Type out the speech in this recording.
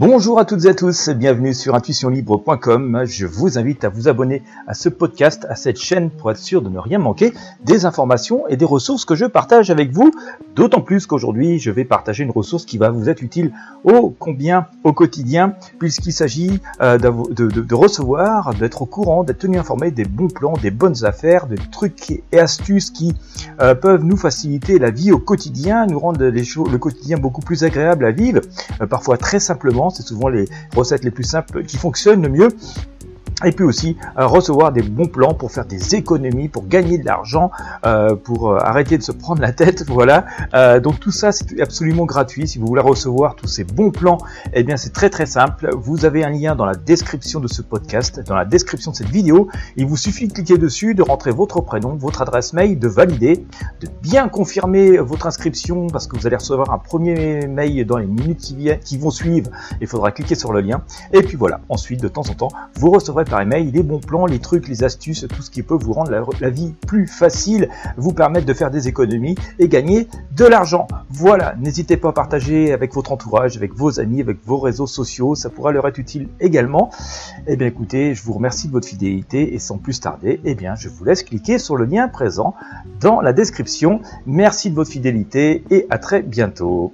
Bonjour à toutes et à tous, bienvenue sur intuitionlibre.com. Je vous invite à vous abonner à ce podcast, à cette chaîne pour être sûr de ne rien manquer des informations et des ressources que je partage avec vous. D'autant plus qu'aujourd'hui, je vais partager une ressource qui va vous être utile au combien au quotidien, puisqu'il s'agit euh, de, recevoir, d'être au courant, d'être tenu informé des bons plans, des bonnes affaires, des trucs et astuces qui euh, peuvent nous faciliter la vie au quotidien, nous rendre le quotidien beaucoup plus agréable à vivre, euh, parfois très simplement c'est souvent les recettes les plus simples qui fonctionnent le mieux et puis aussi euh, recevoir des bons plans pour faire des économies, pour gagner de l'argent, euh, pour euh, arrêter de se prendre la tête, voilà. donc tout ça c'est absolument gratuit. Si vous voulez recevoir tous ces bons plans, eh bien c'est très très simple. Vous avez un lien dans la description de ce podcast, dans la description de cette vidéo. Il vous suffit de cliquer dessus, de rentrer votre prénom, votre adresse mail, de valider, de bien confirmer votre inscription parce que vous allez recevoir un premier mail dans les minutes qui, qui vont suivre. Il faudra cliquer sur le lien. Et puis voilà. Ensuite, de temps en temps, vous recevrez par email les bons plans, les trucs, les astuces, tout ce qui peut vous rendre la, vie plus facile, vous permettre de faire des économies et gagner de l'argent. Voilà, n'hésitez pas à partager avec votre entourage, avec vos amis, avec vos réseaux sociaux, ça pourra leur être utile également. Eh bien écoutez, je vous remercie de votre fidélité et sans plus tarder, eh bien je vous laisse cliquer sur le lien présent dans la description. Merci de votre fidélité et à très bientôt.